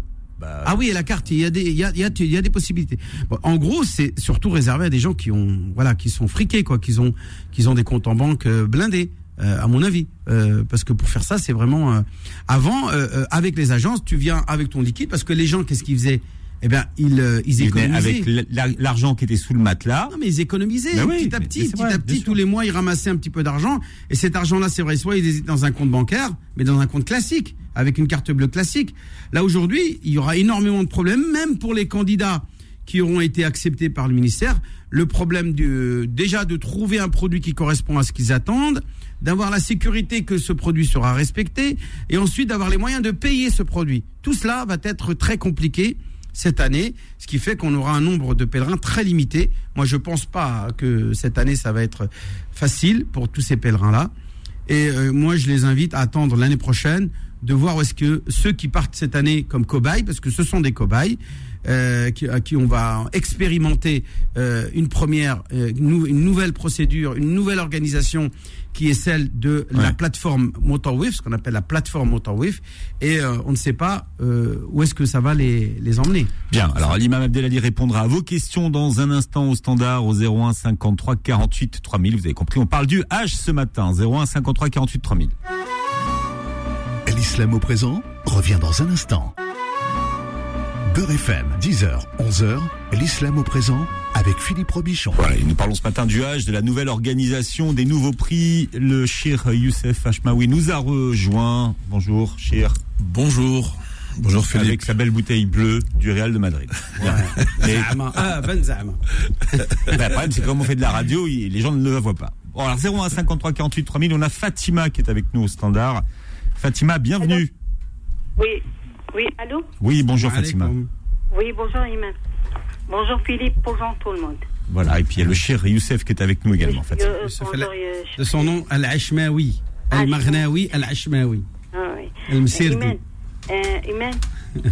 Bah, Ah oui, et la carte, il y a des, il y a, il y a, des possibilités. En gros, c'est surtout réservé à des gens qui ont, voilà, qui sont friqués, quoi, qui ont, qui ont des comptes en banque euh, blindés, euh, à mon avis. Euh, parce que pour faire ça, c'est vraiment. avant, avec les agences, tu viens avec ton liquide, parce que les gens, qu'est-ce qu'ils faisaient? Eh bien, ils, euh, ils ils venaient économisaient. avec l'argent qui était sous le matelas. Non, mais ils économisaient Ben oui, petit à petit, petit vrai, à petit, tous les mois, ils ramassaient un petit peu d'argent. Et cet argent-là, c'est vrai, soit ils étaient dans un compte bancaire, mais dans un compte classique, avec une carte bleue classique. Là, aujourd'hui, il y aura énormément de problèmes, même pour les candidats qui auront été acceptés par le ministère. Le problème du, déjà de trouver un produit qui correspond à ce qu'ils attendent, d'avoir la sécurité que ce produit sera respecté, et ensuite d'avoir les moyens de payer ce produit. Tout cela va être très compliqué cette année, ce qui fait qu'on aura un nombre de pèlerins très limité. Moi, je pense pas que cette année, ça va être facile pour tous ces pèlerins-là. Et euh, moi, je les invite à attendre l'année prochaine de voir où est-ce que ceux qui partent cette année comme cobayes, parce que ce sont des cobayes, euh, qui, à qui on va expérimenter euh, une première, euh, une, nou- une nouvelle procédure, une nouvelle organisation qui est celle de la plateforme MotorWift, ce qu'on appelle la plateforme MotorWift, et euh, on ne sait pas euh, où est-ce que ça va les, les emmener. Bien, alors l'imam Abdelali répondra à vos questions dans un instant au standard au 01 53 48 3000. Vous avez compris, on parle du H ce matin. 01 53 48 3000. L'islam au présent revient dans un instant. Beurre FM, 10h, 11h, l'islam au présent avec Philippe Robichon. Voilà, et nous parlons ce matin du Hajj, de la nouvelle organisation, des nouveaux prix. Le Shir Youssef Hashmaoui nous a rejoint. Bonjour, Shir. Bonjour. Bonjour Philippe. Avec sa belle bouteille bleue du Real de Madrid. Et... Ah, ben zama. Ben, le problème, c'est comme on fait de la radio, les gens ne le voient pas. Bon, alors 01 53 48 3000, on a Fatima qui est avec nous au standard. Fatima, bienvenue. Oui, oui, allô Oui, bonjour Fatima. Oui, bonjour Iman. Bonjour Philippe, bonjour tout le monde. Voilà, et puis il y a le cher Youssef qui est avec nous également, Fatima. Euh, bonjour, euh, De son nom, Al-Ashmawi. Al-Maghnawi Al-Ashmawi. Ah, oui. Al-Msirdi. Iman, euh, Iman.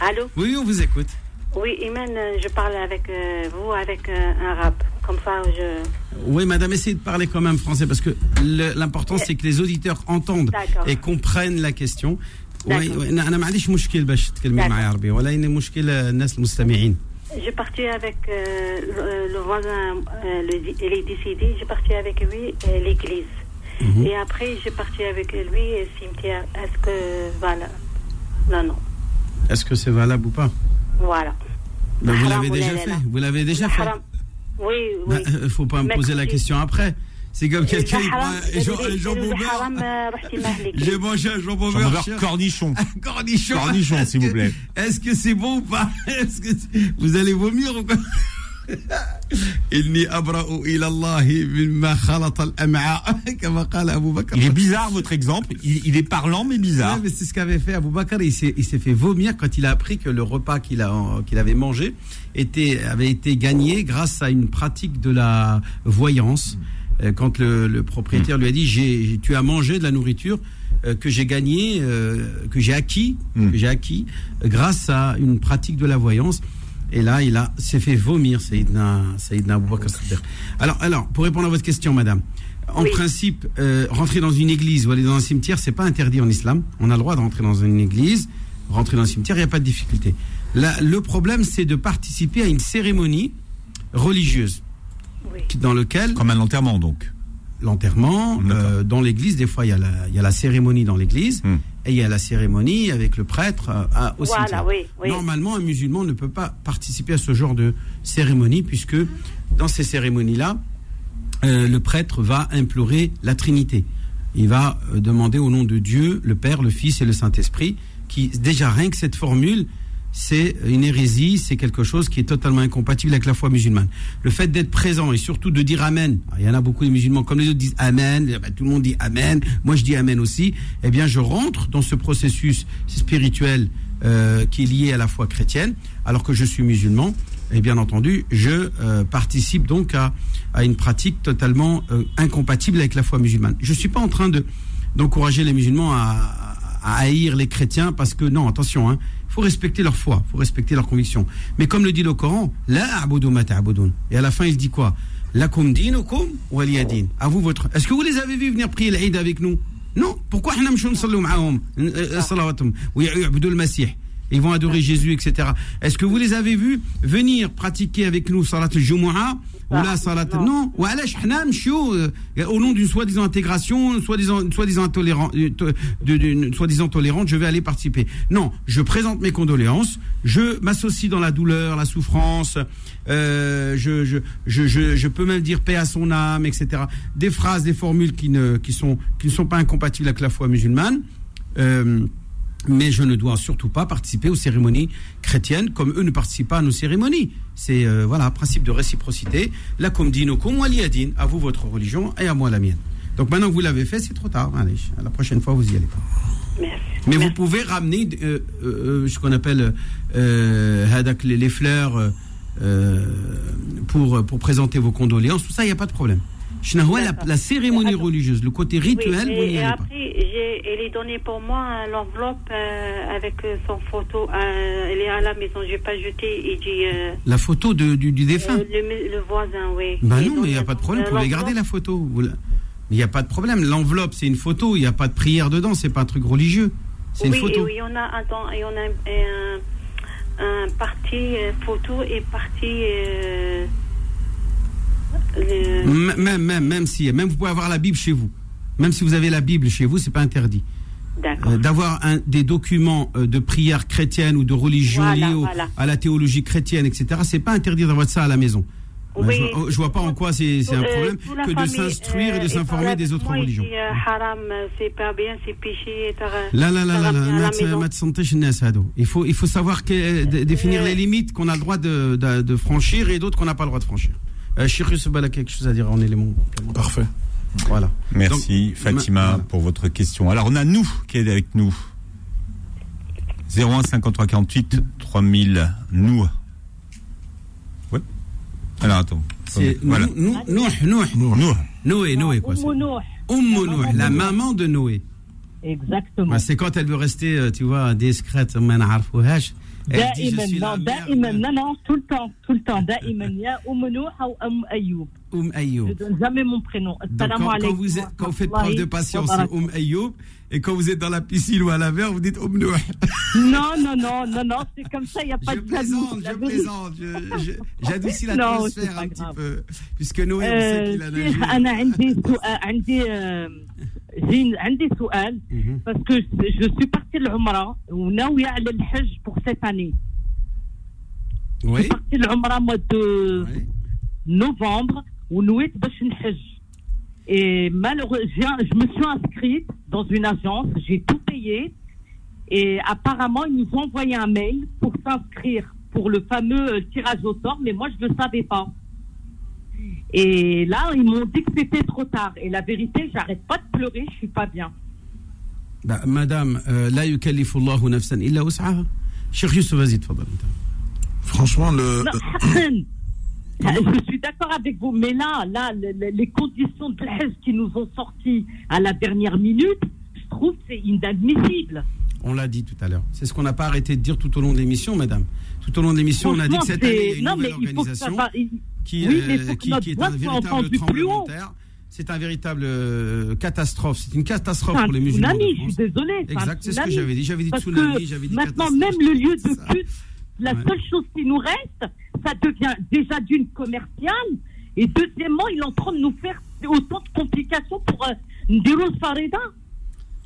allô Oui, on vous écoute. Oui, Iman, je parle avec euh, vous, avec euh, un rap. Comme ça, je... Oui, madame, essayez de parler quand même français parce que l'important c'est que les auditeurs entendent D'accord. et comprennent la question. D'accord. وي- وي- انا ما عنديش مشكل باش تكلمي D'accord. معايا عربي ولكن مشكل الناس المستمعين J'ai parti avec euh, le, le voisin, euh, le, il est décédé, j'ai parti avec lui à l'église. Mhm. Et après, j'ai parti avec lui au cimetière. Est-ce que. Voilà. Non, non. Est-ce que c'est valable ou pas Voilà. Ben, Vous Haram l'avez ou déjà la fait. la. Vous l'avez déjà Le fait. haram. Oui, oui. Il ne faut pas me Mais poser la écoutez, question après. C'est comme quelqu'un qui prend un jambon. J'ai mangé un jambon beurre. Cornichon. Cornichon. Cornichon, s'il vous plaît. Est-ce que c'est bon ou pas Est-ce que vous allez vomir ou quoi il est bizarre votre exemple, il, est parlant mais bizarre. C'est ce qu'avait fait Abou Bakr, il s'est fait vomir quand il a appris que le repas qu'il avait mangé avait été gagné grâce à une pratique de la voyance. Euh, Quand le, le propriétaire lui a dit j'ai, Tu as mangé de la nourriture euh, que j'ai gagnée, euh, que j'ai acquis, Mm. que j'ai acquis euh, grâce à une pratique de la voyance. Et là, il a s'est fait vomir, Saïdna, Saïdna Bakr Siddiq. Alors, alors, pour répondre à votre question, madame, en Oui. principe, euh, rentrer dans une église ou aller dans un cimetière, c'est pas interdit en islam. On a le droit de rentrer dans une église, rentrer dans un cimetière, il n'y a pas de difficulté. Là, le problème, c'est de participer à une cérémonie religieuse Oui. dans lequel Comme un enterrement donc. l'enterrement, euh, dans l'église, des fois, il y, a la- il y a la cérémonie dans l'église Hmm. et il y a la cérémonie avec le prêtre euh, à- au Voilà, cimetière. oui, oui. Normalement, un musulman ne peut pas participer à ce genre de cérémonie puisque dans ces cérémonies-là, euh, le prêtre va implorer la Trinité. Il va euh, demander au nom de Dieu, le Père, le Fils et le Saint-Esprit, qui déjà rien que cette formule, c'est une hérésie, c'est quelque chose qui est totalement incompatible avec la foi musulmane. Le fait d'être présent et surtout de dire Amen, il y en a beaucoup de musulmans, comme les autres disent Amen, eh ben, tout le monde dit Amen, moi je dis Amen aussi, eh bien je rentre dans ce processus spirituel euh, qui est lié à la foi chrétienne, alors que je suis musulman, et bien entendu, je euh, participe donc à, à une pratique totalement euh, incompatible avec la foi musulmane. Je ne suis pas en train de d'encourager les musulmans à, à haïr les chrétiens parce que non, attention, hein, faut respecter leur foi, faut respecter leurs convictions. Mais comme le dit le Coran, la Et à la fin, il dit quoi Lakum dinukum waliyadin. À vous votre. Est-ce que vous les avez vus venir prier l'Aïd avec nous? Non. Pourquoi euh, euh, ils vont adorer Jésus, etc. Est-ce que vous les avez vus venir pratiquer avec nous Salat al-Jumu'ah ou la ah, salat. Non, ou euh, au nom d'une soi-disant intégration, soi-disant euh, soi-disant tolérante, je vais aller participer. Non, je présente mes condoléances, je m'associe dans la douleur, la souffrance, euh, je, je, je, je, peux même dire paix à son âme, etc. Des phrases, des formules qui ne qui sont qui ne sont pas incompatibles avec la foi musulmane. Euh, mais je ne dois surtout pas participer aux cérémonies chrétiennes comme eux ne participent pas à nos cérémonies. C'est euh, voilà, principe de réciprocité. La dinokum waliyadin. À vous votre religion et à moi la mienne. Donc maintenant que vous l'avez fait, c'est trop tard. Allez, la prochaine fois, vous y allez pas. Merci. Mais vous pouvez ramener euh, euh, euh, ce qu'on appelle les, fleurs pour, pour présenter vos condoléances. Tout ça, il n'y a pas de problème. La, la cérémonie religieuse, le côté rituel, Oui, vous et, n'y et allez après, elle est donnée pour moi l'enveloppe euh, avec euh, son photo. euh, elle est à la maison, je n'ai pas jeté. Dit euh, La photo de- du, du défunt. le, le voisin, oui. Bah Il non, mais il n'y a pas de problème, vous pouvez garder la photo. Il n'y a pas de problème. L'enveloppe, c'est une photo, il n'y a pas de prière dedans, c'est pas un truc religieux. C'est oui, une photo. Et oui, on a, attends, et on a un, un parti euh, photo et parti. Même, même, même si, même vous pouvez avoir la Bible chez vous. Même si vous avez la Bible chez vous, c'est pas interdit. Euh, d'avoir des documents euh, de prière chrétienne ou de religion voilà, liés à la théologie chrétienne, etc. C'est pas interdit d'avoir ça à la maison. Euh, je, vois, oh, vois pas en quoi c'est un problème que de s'instruire et de s'informer des autres religions. Mm. Là, là, là, là, là, il faut, il faut savoir définir les limites qu'on a le droit de franchir et d'autres qu'on n'a pas le droit de franchir. Euh, Cheikh Youssef Bala, quelque chose à dire en élément complémentaire. Parfait. Voilà. Merci Donc, Fatima ma- voilà. pour votre question. Alors on a nous qui est avec nous. 01 53 48 3000 nous. Ouais. Alors attends. C'est voilà. nous, nous, Nouh, Nouh. Nous. Noé, Noé, quoi. Nouh. Oum La Nouh, maman la de Noé. maman de Noé. Exactement. Ouais, c'est quand elle veut rester, euh, tu vois, discrète, non, non, tout le temps, tout le temps. Donne jamais mon prénom. Donc, quand, quand, vous êtes, quand vous faites preuve de patience, c'est Oum Ayoub. Et quand vous êtes dans la piscine ou à la mer, vous dites Oum Nouh. Non, non, non, non, non, c'est comme ça, il n'y a pas je de plaisante, Je plaisante, je J'adoucis l'atmosphère un petit peu. Puisque Noé, on sait euh, qu'il a nagé parce que je suis partie de l'Umra pour cette année. Je suis partie de l'Umra au mois de novembre où nous Et malheureusement, je me suis inscrite dans une agence, j'ai tout payé. Et apparemment, ils nous ont envoyé un mail pour s'inscrire pour le fameux euh, tirage au sort, mais moi, je ne le savais pas. Et là, ils m'ont dit que c'était trop tard. Et la vérité, j'arrête pas de pleurer, je suis pas bien. Bah, madame, euh, la yukallifullahu nafsan illa wus'aha. Cheikh Youssef, vas-y, Franchement, le. Euh, je suis d'accord avec vous, mais là, là, les conditions de l'âge qui nous ont sortis à la dernière minute, je trouve que c'est inadmissible. On l'a dit tout à l'heure. C'est ce qu'on n'a pas arrêté de dire tout au long de l'émission, madame. Tout au long de l'émission, on a dit que cette année, il y a une non, nouvelle organisation qui, euh, qui, est un véritable tremblement de terre. C'est un véritable euh, catastrophe. C'est une catastrophe un pour les musulmans. tsunami, je suis désolée. Exact, c'est ce que j'avais dit. J'avais dit Parce tsunami, j'avais dit maintenant, catastrophe. même le lieu de culte, la Ouais. seule chose qui nous reste, ça devient déjà d'une commerciale. Et deuxièmement, il est en train de nous faire autant de complications pour euh, Ndiro Fareda.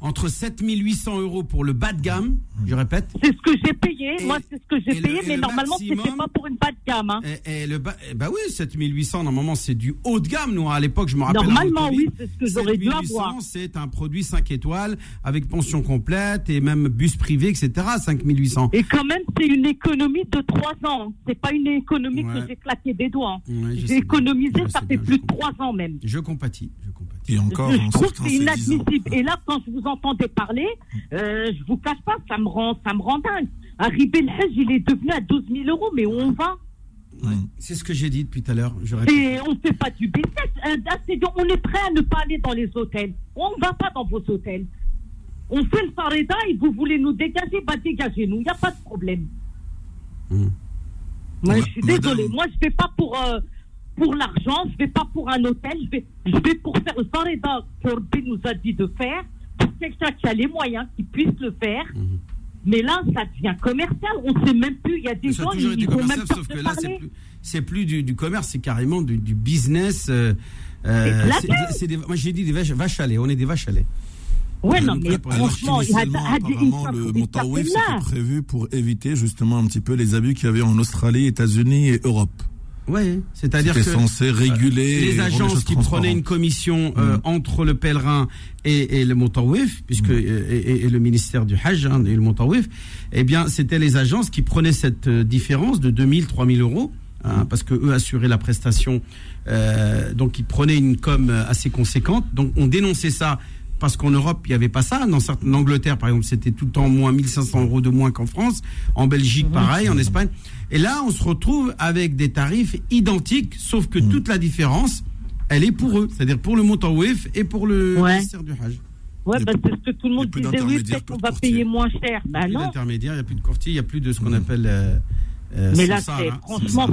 Entre 7800 euros pour le bas de gamme, je répète, C'est ce que j'ai payé. Et- Moi, c'est ce que j'ai payé. mais le normalement, c'était pas pour une bas de gamme. hein. Et, et le bas, bah oui, 7800, normalement, c'est du haut de gamme. Nous, à l'époque, je me rappelle. Normalement, oui, c'est ce que j'aurais dû 7800, avoir. C'est un produit 5 étoiles avec pension complète et même bus privé, etc. 5800. Et quand même, c'est une économie de trois ans. C'est pas une économie Ouais. que j'ai claqué des doigts. hein. Ouais, j'ai économisé, ça fait bien, plus de trois ans même. Je compatis, je compatis. Et encore, je trouve c'est c'est 10 ans. inadmissible. Et là, quand je vous entendais parler, euh, je vous cache pas, ça me rend, ça me rend dingue. Arrivé le Hajj, il est devenu à 12 000 euros, mais où on va C'est ce que j'ai dit depuis tout à l'heure. Et on fait pas du business. On est prêt à ne pas aller dans les hôtels. On ne va pas dans vos hôtels. On fait le fareda et vous voulez nous dégager, bah dégagez-nous, il n'y a pas de problème. Hmm. Moi, Ma- je suis madame- désolée, moi je vais pas pour, euh, pour l'argent, je vais pas pour un hôtel, je vais, je vais pour faire le fareda que nous a dit de faire, pour quelqu'un qui a les moyens, qui puisse le faire. Mhm. Mais là, ça devient commercial, on ne sait même plus, il y a des Ça a gens, vont même pas sauf que là, c'est plus, du, du commerce, c'est carrément du, du business. euh, euh, C'est de moi, j'ai dit des vaches, vaches à lait. On est des vaches à lait. Ouais, non, Alors mais franchement, il y a a apparemment, y a le certaines là. c'était prévu pour éviter justement un petit peu les abus qu'il y avait en Australie, États-Unis et Europe. C'est-à-dire que censé réguler et les agences qui prenaient une commission euh, Mhm. entre le pèlerin et, et le Montawif, puisque Mhm. euh, et, et le ministère du Hajj hein, et le Montawif, eh bien, c'était les agences qui prenaient cette euh, différence de 2000, 3000 euros, hein, parce que eux assuraient la prestation, euh, donc ils prenaient une com euh, assez conséquente. Donc on dénonçait ça. Parce qu'en Europe, il n'y avait pas ça. Dans certaines, en Angleterre, par exemple, c'était tout le temps moins 1500 euros de moins qu'en France. En Belgique, pareil. En Espagne. Et là, on se retrouve avec des tarifs identiques, sauf que toute la différence, elle est pour eux, c'est-à-dire pour le Montawif et pour le Ouais. ministère du Hajj. Ouais, Il a bah, plus- c'est ce que tout le il a monde plus disait. Oui, peut-être qu'on plus va payer moins cher. Bah plus non. d'intermédiaires, il n'y a plus de courtier, il n'y a plus de ce qu'on Mhm. appelle. euh, euh, Mais là, samsara, c'est, hein, franchement,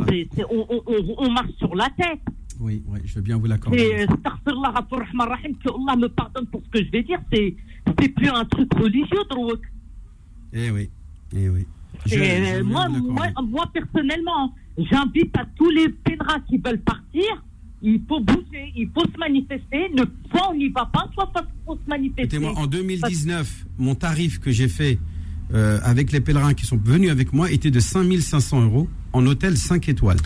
on marche sur la tête. Oui, oui, je veux bien vous l'accorder. C'est, euh, que Allah me pardonne pour ce que je vais dire. C'est, c'est plus un truc religieux, Drouk. Eh oui, eh oui. Je- Et, je euh, moi, moi, moi, personnellement, j'invite à tous les pèlerins qui veulent partir Il faut bouger, il faut se manifester. Ne, soit on n'y va pas, soit il faut se manifester. Écoutez-moi, en 2019, mon tarif que j'ai fait euh, avec les pèlerins qui sont venus avec moi était de 5500 euros en hôtel 5 étoiles.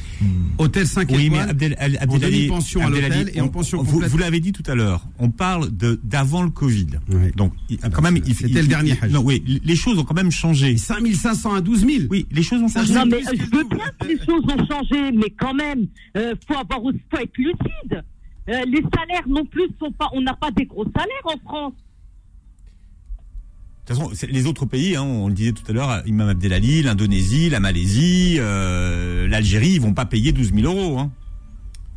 Hôtel 5 Oui, mais étoiles, Abdel, en Abdelali- demi-pension à l'hôtel et en on- pension vous, complète. vous l'avez dit tout à l'heure, on parle de d'avant le Covid. Oui. Donc, Ah bah, quand même, c'est- il- c'était il- le dernier il-. Non, oui, les choses ont quand même changé. 5500 à 12 000 Oui, les choses ont changé. Non, mais euh, je veux bien que les choses ont changé, mais quand même, euh, faut avoir faut être lucide. Euh, les salaires non plus sont pas, on n'a pas des gros salaires en France. Façon, les autres pays, hein, on le disait tout à l'heure, Imam Abdelali, l'Indonésie, la Malaisie, euh, l'Algérie, ils vont pas payer 12 000 euros. Hein.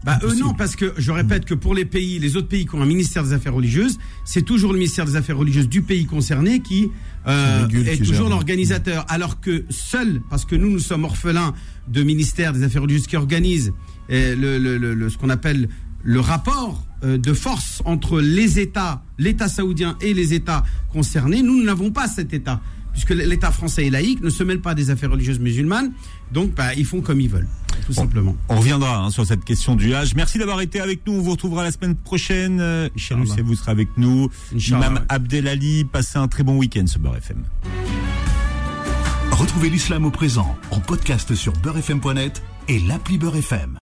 Bah eux non, parce que je répète que pour les pays, les autres pays qui ont un ministère des Affaires religieuses, c'est toujours le ministère des Affaires religieuses du pays concerné qui euh, est toujours l'organisateur. Alors que seul, parce que nous, nous sommes orphelins de ministère des Affaires religieuses qui organise euh, le, le- le- le- ce qu'on appelle le rapport euh, de force entre les États, l'État saoudien et les États concernés, nous nous n'avons pas cet État. Puisque l'État français est laïque, ne se mêle pas des affaires religieuses musulmanes, donc bah, ils font comme ils veulent, tout simplement. On reviendra hein, sur cette question du âge. Merci d'avoir été avec nous. On vous retrouvera la semaine prochaine. Euh, vous serez avec nous. Imam. Abdelali, passez un très bon week-end sur Beurre FM. Retrouvez l'islam au présent en podcast sur beurrefm.net et l'appli Beurre FM.